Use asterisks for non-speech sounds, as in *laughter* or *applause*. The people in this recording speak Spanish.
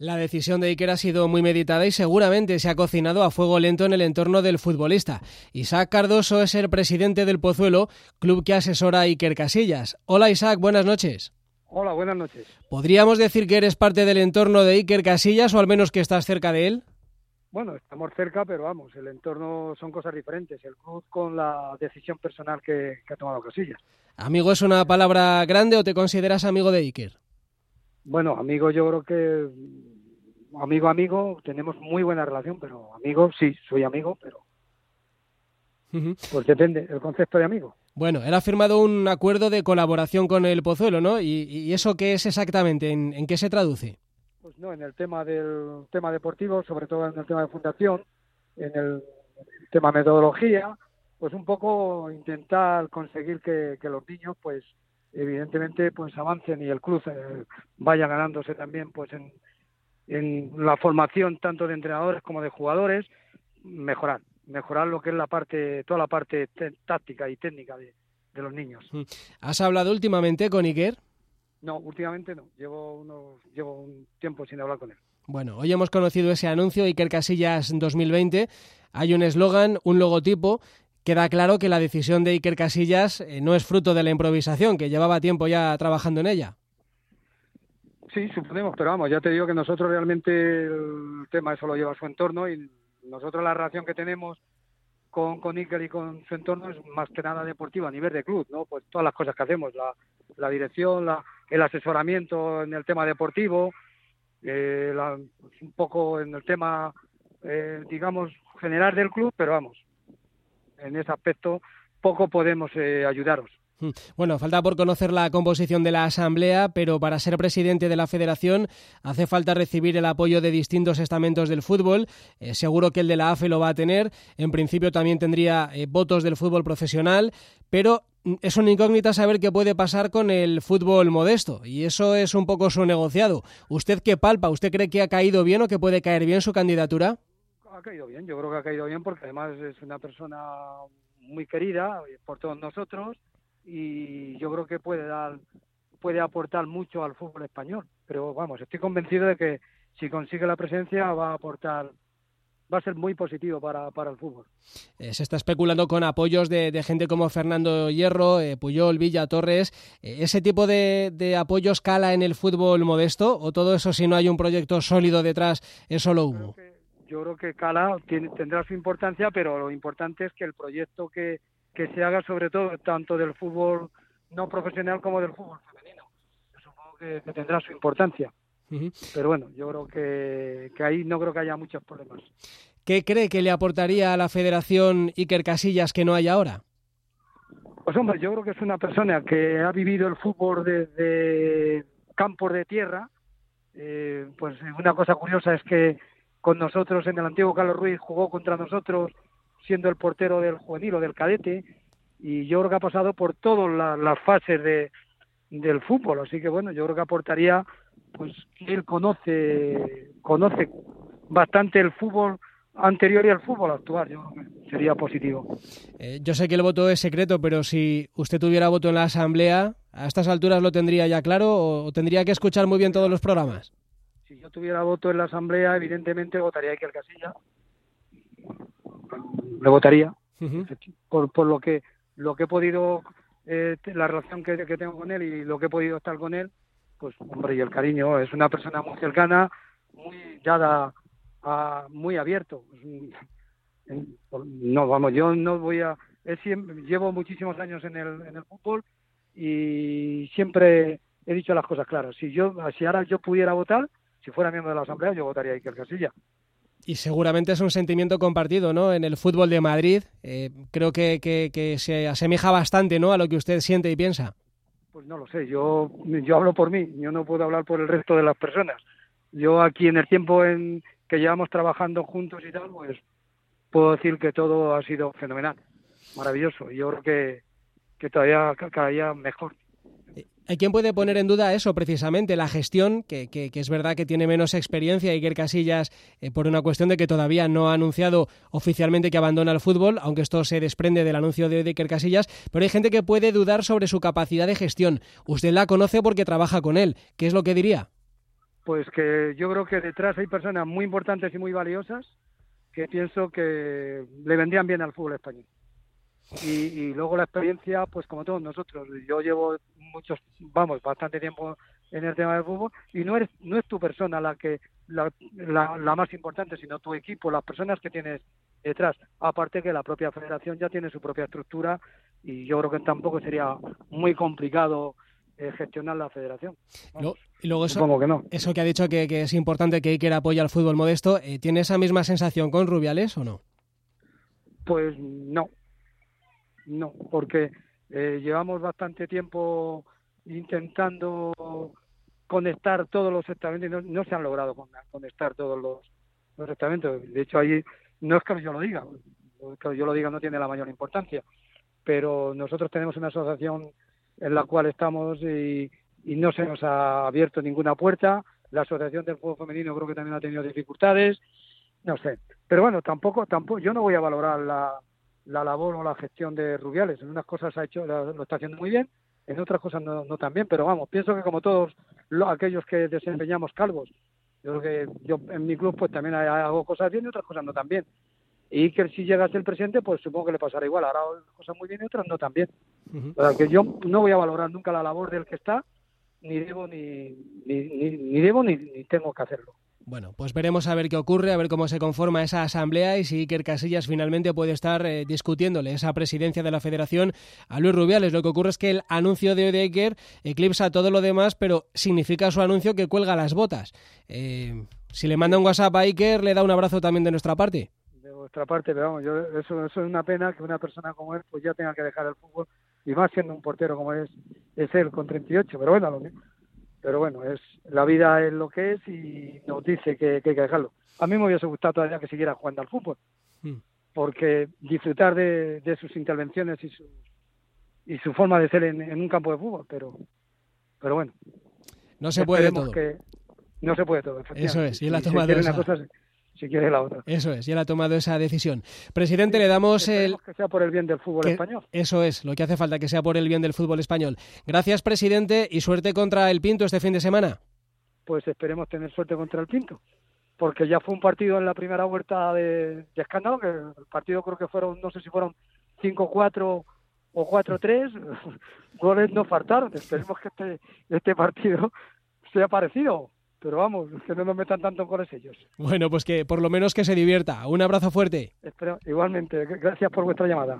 La decisión de Iker ha sido muy meditada y seguramente se ha cocinado a fuego lento en el entorno del futbolista. Isaac Cardoso es el presidente del Pozuelo, club que asesora a Iker Casillas. Hola Isaac, buenas noches. Hola, buenas noches. ¿Podríamos decir que eres parte del entorno de Iker Casillas o al menos que estás cerca de él? Bueno, estamos cerca, pero vamos, el entorno son cosas diferentes. El club con la decisión personal que, que ha tomado Casillas. ¿Amigo es una palabra grande o te consideras amigo de Iker? Bueno, amigo, yo creo que amigo, amigo, tenemos muy buena relación, pero amigo, sí, soy amigo, pero pues depende el concepto de amigo. Bueno, él ha firmado un acuerdo de colaboración con el Pozuelo, ¿no? ¿Y, eso qué es exactamente? ¿En, qué se traduce? Pues no, en el tema del tema deportivo, sobre todo en el tema de fundación, en el tema metodología, pues un poco intentar conseguir que, que los niños, pues evidentemente pues avancen y el club eh, vaya ganándose también pues en, en la formación tanto de entrenadores como de jugadores mejorar mejorar lo que es la parte toda la parte táctica y técnica de, de, los niños. Has hablado últimamente con Iker no últimamente no. Llevo unos, llevo un tiempo sin hablar con él. Bueno hoy hemos conocido ese anuncio Iker Casillas 2020 hay un eslogan un logotipo queda claro que la decisión de Iker Casillas eh, no es fruto de la improvisación, que llevaba tiempo ya trabajando en ella. Sí, suponemos, pero vamos, ya te digo que nosotros realmente el tema eso lo lleva a su entorno y nosotros la relación que tenemos con, con Iker y con su entorno es más que nada deportiva a nivel de club, ¿no? Pues todas las cosas que hacemos, la, la dirección, la, el asesoramiento en el tema deportivo, eh, un poco en el tema, eh, digamos, general del club, pero vamos, en ese aspecto poco podemos eh, ayudaros. Hmm. Bueno, falta por conocer la composición de la Asamblea, pero para ser presidente de la Federación hace falta recibir el apoyo de distintos estamentos del fútbol. Eh, seguro que el de la AFE lo va a tener. En principio también tendría eh, votos del fútbol profesional, pero mm, es una incógnita saber qué puede pasar con el fútbol modesto, y eso es un poco su negociado. ¿Usted qué palpa? ¿Usted cree que ha caído bien o que puede caer bien su candidatura? Ha caído bien, yo creo que ha caído bien porque además es una persona muy querida por todos nosotros y yo creo que puede dar puede aportar mucho al fútbol español pero vamos estoy convencido de que si consigue la presencia va a aportar va a ser muy positivo para, para el fútbol. Eh, se está especulando con apoyos de, gente como Fernando Hierro, eh, Puyol, Villa, Torres. Eh, ¿Ese tipo de, de apoyos cala en el fútbol modesto o todo eso si no hay un proyecto sólido detrás es solo humo? yo creo que Cala tendrá su importancia, pero lo importante es que el proyecto que, que se haga sobre todo tanto del fútbol no profesional como del fútbol femenino. Yo supongo que, tendrá su importancia. Pero bueno, yo creo que, que ahí no creo que haya muchos problemas. ¿Qué cree que le aportaría a la federación Iker Casillas que no hay ahora? Pues hombre, yo creo que es una persona que ha vivido el fútbol desde campos de tierra. Eh, pues una cosa curiosa es que con nosotros en el antiguo Carlos Ruiz, jugó contra nosotros siendo el portero del juvenil o del cadete y yo creo que ha pasado por todas las fases de, del fútbol, así que bueno, yo creo que aportaría pues que él conoce conoce bastante el fútbol anterior y el fútbol actual, yo creo que sería positivo. Eh, yo sé que el voto es secreto, pero si usted tuviera voto en la asamblea, ¿a estas alturas lo tendría ya claro o tendría que escuchar muy bien todos los programas? si yo tuviera voto en la asamblea, evidentemente votaría el Casilla. Le votaría por, por lo que lo que he podido eh, la relación que, tengo con él y lo que he podido estar con él, pues hombre y el cariño es una persona muy cercana, muy dada, a, muy abierto. No, vamos, yo no voy a llevo muchísimos años en el, en el fútbol y siempre he dicho las cosas claras. Si yo, si ahora yo pudiera votar, si fuera miembro de la Asamblea, yo votaría a Iker Casilla. Y seguramente es un sentimiento compartido, ¿no? En el fútbol de Madrid, eh, creo que, que, se asemeja bastante, ¿no? A lo que usted siente y piensa. Pues no lo sé, yo, yo hablo por mí, yo no puedo hablar por el resto de las personas. Yo aquí en el tiempo en que llevamos trabajando juntos y tal, pues puedo decir que todo ha sido fenomenal, maravilloso. Yo creo que, que todavía cada mejor. Hay quien puede poner en duda eso precisamente, la gestión, que, es verdad que tiene menos experiencia Iker Casillas eh, por una cuestión de que todavía no ha anunciado oficialmente que abandona el fútbol, aunque esto se desprende del anuncio de Iker Casillas, pero hay gente que puede dudar sobre su capacidad de gestión. Usted la conoce porque trabaja con él. ¿Qué es lo que diría? Pues que yo creo que detrás hay personas muy importantes y muy valiosas que pienso que le vendrían bien al fútbol español. Y, luego la experiencia, pues como todos nosotros, yo llevo muchos, vamos, bastante tiempo en el tema del fútbol y no eres, no es tu persona la que la, la, más importante, sino tu equipo, las personas que tienes detrás. Aparte que la propia federación ya tiene su propia estructura y yo creo que tampoco sería muy complicado eh, gestionar la federación. y luego eso, que no. eso que ha dicho que, es importante que Iker apoye al fútbol modesto, eh, ¿tiene esa misma sensación con Rubiales o no? Pues no, no, porque eh, llevamos bastante tiempo intentando conectar todos los estamentos y no, se han logrado conectar todos los, estamentos. De hecho, ahí no es que yo lo diga, que yo lo diga no tiene la mayor importancia, pero nosotros tenemos una asociación en la cual estamos y, no se nos ha abierto ninguna puerta. La Asociación del Fútbol Femenino creo que también ha tenido dificultades, no sé. Pero bueno, tampoco, tampoco, yo no voy a valorar la, la labor o la gestión de Rubiales. En unas cosas ha hecho, lo está haciendo muy bien, en otras cosas no, no tan bien, pero vamos, pienso que como todos aquellos que desempeñamos calvos, yo creo que yo en mi club pues también hago cosas bien y otras cosas no tan bien y que si llegase el presidente, pues supongo que le pasará igual. Ahora cosas muy bien y otras no tan bien. que yo no voy a valorar nunca la labor del que está, ni debo ni, ni, debo ni, tengo que hacerlo. Bueno, pues veremos a ver qué ocurre, a ver cómo se conforma esa asamblea y si Iker Casillas finalmente puede estar eh, discutiéndole esa presidencia de la federación a Luis Rubiales. Lo que ocurre es que el anuncio de hoy de Iker eclipsa todo lo demás, pero significa su anuncio que cuelga las botas. Eh, si le manda un WhatsApp a Iker, le da un abrazo también de nuestra parte nuestra parte, pero vamos, yo, eso, eso es una pena que una persona como él pues ya tenga que dejar el fútbol y más siendo un portero como es, es él con 38, pero bueno, lo Pero bueno, es la vida es lo que es y nos dice que, hay que dejarlo. A mí me hubiese gustado todavía que siguiera jugando al fútbol, hmm. porque disfrutar de, de, sus intervenciones y su, y su forma de ser en, un campo de fútbol, pero, pero bueno. No se puede todo. Que no se puede todo. Eso es, y él ha tomado esa si quiere la otra. Eso es, ya ha tomado esa decisión. Presidente, le damos el... Que sea por el bien del fútbol español. Eso es, lo que hace falta, que sea por el bien del fútbol español. Gracias, presidente, y suerte contra el Pinto este fin de semana. Pues esperemos tener suerte contra el Pinto, porque ya fue un partido en la primera vuelta de, escándalo, que el partido creo que fueron, no sé si fueron 5-4 o 4-3, *laughs* goles no faltaron. Esperemos que este, este partido sea parecido pero vamos, que no nos metan tanto con ellos. Bueno, pues que por lo menos que se divierta. Un abrazo fuerte. Espero, igualmente, gracias por vuestra llamada.